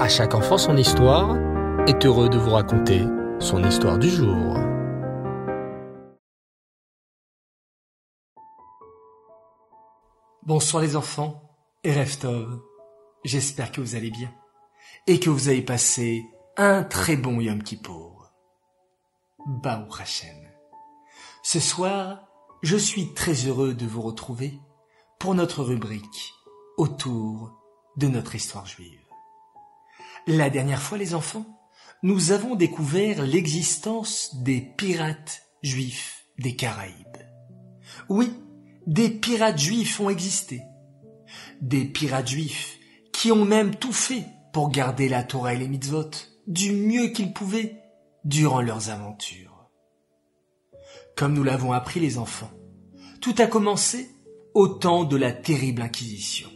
À chaque enfant son histoire est heureux de vous raconter son histoire du jour. Bonsoir les enfants et Reftov. J'espère que vous allez bien et que vous avez passé un très bon Yom Kippour. Baou Hashem. Ce soir, je suis très heureux de vous retrouver pour notre rubrique autour de notre histoire juive. La dernière fois, les enfants, nous avons découvert l'existence des pirates juifs des Caraïbes. Oui, des pirates juifs ont existé. Des pirates juifs qui ont même tout fait pour garder la Torah et les mitzvot du mieux qu'ils pouvaient durant leurs aventures. Comme nous l'avons appris les enfants, tout a commencé au temps de la terrible Inquisition.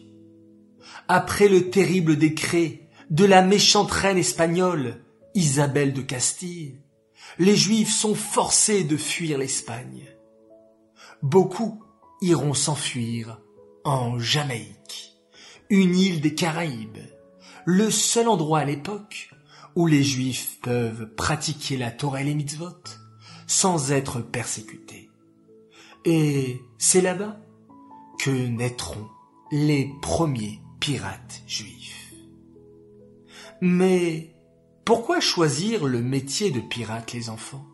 Après le terrible décret de la méchante reine espagnole, Isabelle de Castille, les Juifs sont forcés de fuir l'Espagne. Beaucoup iront s'enfuir en Jamaïque, une île des Caraïbes, le seul endroit à l'époque où les Juifs peuvent pratiquer la Torah et les mitzvot sans être persécutés. Et c'est là-bas que naîtront les premiers pirates juifs. Mais pourquoi choisir le métier de pirate, les enfants?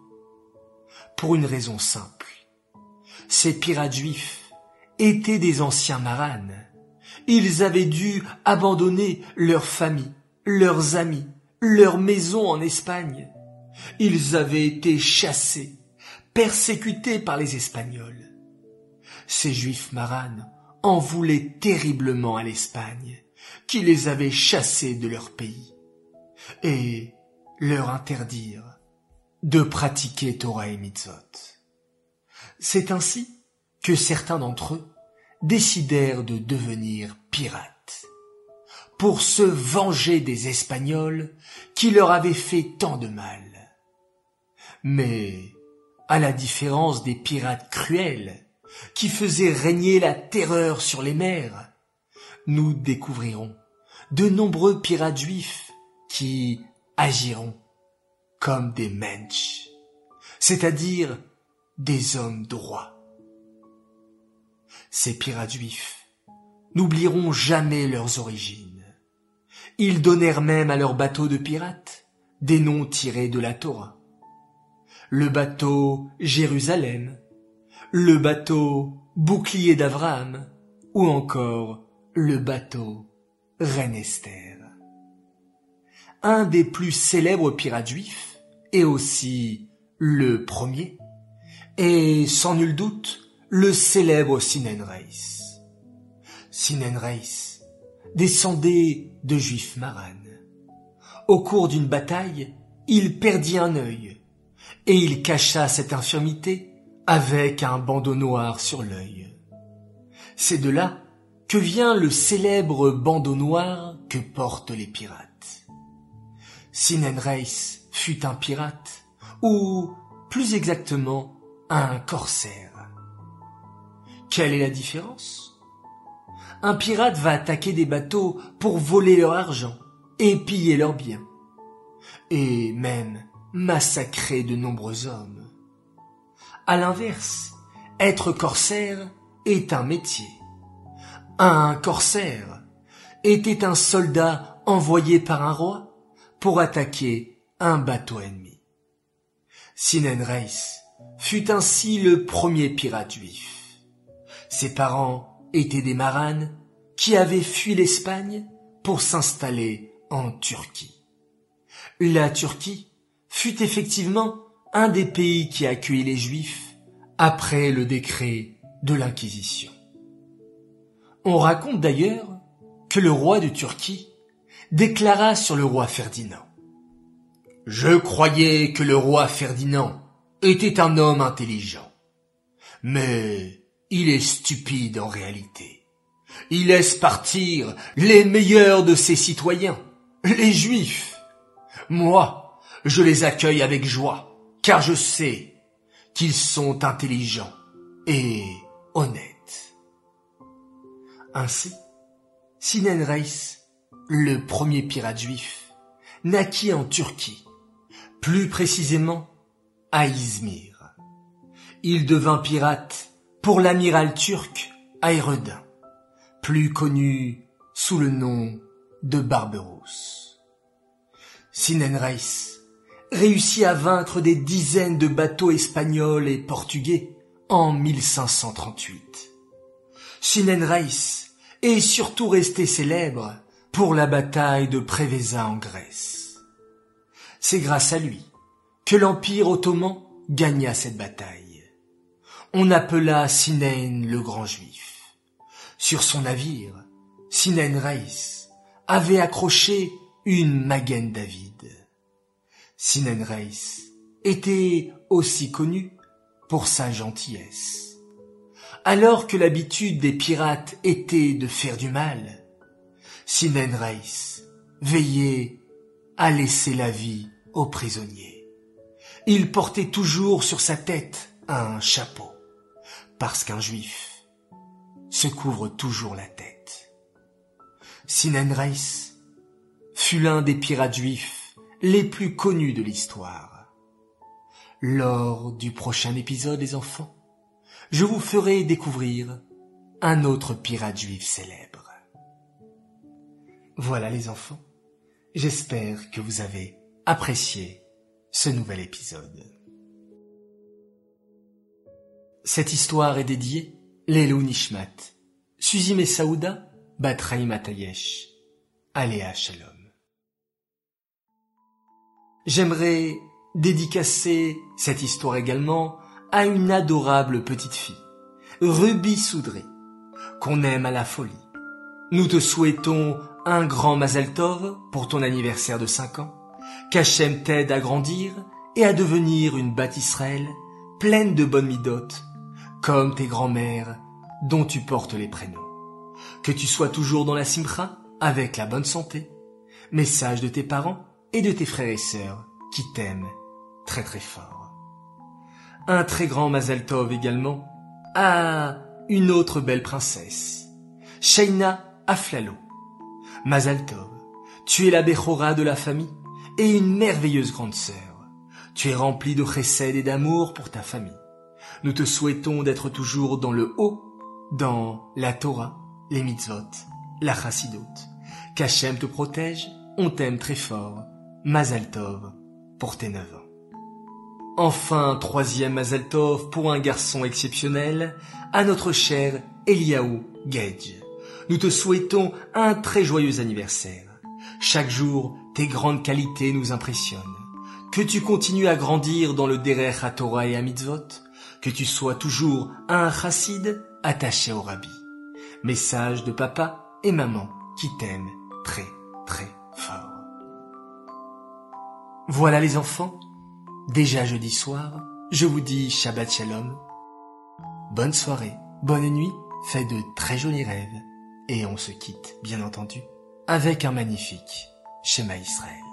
Pour une raison simple. Ces pirates juifs étaient des anciens maranes. Ils avaient dû abandonner leur famille, leurs amis, leur maison en Espagne. Ils avaient été chassés, persécutés par les Espagnols. Ces juifs maranes en voulaient terriblement à l'Espagne qui les avait chassés de leur pays et leur interdire de pratiquer Torah et Mitzvot. C'est ainsi que certains d'entre eux décidèrent de devenir pirates pour se venger des Espagnols qui leur avaient fait tant de mal. Mais, à la différence des pirates cruels qui faisaient régner la terreur sur les mers, nous découvrirons de nombreux pirates juifs qui agiront comme des mensch, c'est-à-dire des hommes droits. Ces pirates juifs n'oublieront jamais leurs origines. Ils donnèrent même à leurs bateaux de pirates des noms tirés de la Torah. Le bateau Jérusalem, le bateau Bouclier d'Abraham, ou encore le bateau Reine Esther. Un des plus célèbres pirates juifs, et aussi le premier, et sans nul doute le célèbre Sinenreis. Sinenreis descendait de juifs maranes. Au cours d'une bataille, il perdit un œil, et il cacha cette infirmité avec un bandeau noir sur l'œil. C'est de là que vient le célèbre bandeau noir que portent les pirates. Sinenreis fut un pirate, ou plus exactement un corsaire. Quelle est la différence? Un pirate va attaquer des bateaux pour voler leur argent et piller leurs biens, et même massacrer de nombreux hommes. À l'inverse, être corsaire est un métier un corsaire était un soldat envoyé par un roi pour attaquer un bateau ennemi. Sinenreis fut ainsi le premier pirate juif. Ses parents étaient des maranes qui avaient fui l'Espagne pour s'installer en Turquie. La Turquie fut effectivement un des pays qui accueillit les Juifs après le décret de l'Inquisition. On raconte d'ailleurs que le roi de Turquie déclara sur le roi Ferdinand. Je croyais que le roi Ferdinand était un homme intelligent. Mais il est stupide en réalité. Il laisse partir les meilleurs de ses citoyens, les juifs. Moi, je les accueille avec joie, car je sais qu'ils sont intelligents et honnêtes. Ainsi, Sinenreis, le premier pirate juif, naquit en Turquie, plus précisément à Izmir. Il devint pirate pour l'amiral turc Aéredin, plus connu sous le nom de Barberousse. Sinan Reis réussit à vaincre des dizaines de bateaux espagnols et portugais en 1538. Sinan Reis est surtout resté célèbre pour la bataille de Prévéza en Grèce. C'est grâce à lui que l'Empire ottoman gagna cette bataille. On appela Sinaine le grand juif. Sur son navire, Sinaine Reis avait accroché une Magen David. Sinaine Reis était aussi connu pour sa gentillesse. Alors que l'habitude des pirates était de faire du mal, Sinaine Reis veillait à laisser la vie aux prisonniers. Il portait toujours sur sa tête un chapeau, parce qu'un juif se couvre toujours la tête. Sinan Reis fut l'un des pirates juifs les plus connus de l'histoire. Lors du prochain épisode, les enfants, je vous ferai découvrir un autre pirate juif célèbre. Voilà les enfants, j'espère que vous avez apprécié ce nouvel épisode. Cette histoire est dédiée Lelou Nishmat, Suzy Messaouda, Batraïm Atayesh, Aléa Shalom. J'aimerais dédicacer cette histoire également à une adorable petite fille, Ruby Soudré, qu'on aime à la folie. Nous te souhaitons un grand Mazel Tov pour ton anniversaire de 5 ans, qu'Hachem t'aide à grandir et à devenir une Bat Israël pleine de bonnes midotes, comme tes grands-mères dont tu portes les prénoms. Que tu sois toujours dans la simcha avec la bonne santé. Message de tes parents et de tes frères et sœurs qui t'aiment très très fort. Un très grand Mazel Tov également à une autre belle princesse, Shaina Aflalo. Mazel Tov, tu es la Bechora de la famille et une merveilleuse grande sœur. Tu es remplie de chesed et d'amour pour ta famille. Nous te souhaitons d'être toujours dans le haut, dans la Torah, les mitzvot, la chassidut. Qu'Hachem te protège, on t'aime très fort. Mazal Tov pour tes neuf ans. Enfin, troisième Mazal Tov pour un garçon exceptionnel, à notre cher Eliaou Gage. Nous te souhaitons un très joyeux anniversaire. Chaque jour, tes grandes qualités nous impressionnent. Que tu continues à grandir dans le Derech à Torah et à Mitzvot. Que tu sois toujours un chassid attaché au rabbi. Message de papa et maman qui t'aiment très très fort. Voilà les enfants, déjà jeudi soir, je vous dis Shabbat Shalom. Bonne soirée, bonne nuit, faites de très jolis rêves et on se quitte, bien entendu, avec un magnifique schéma Israël.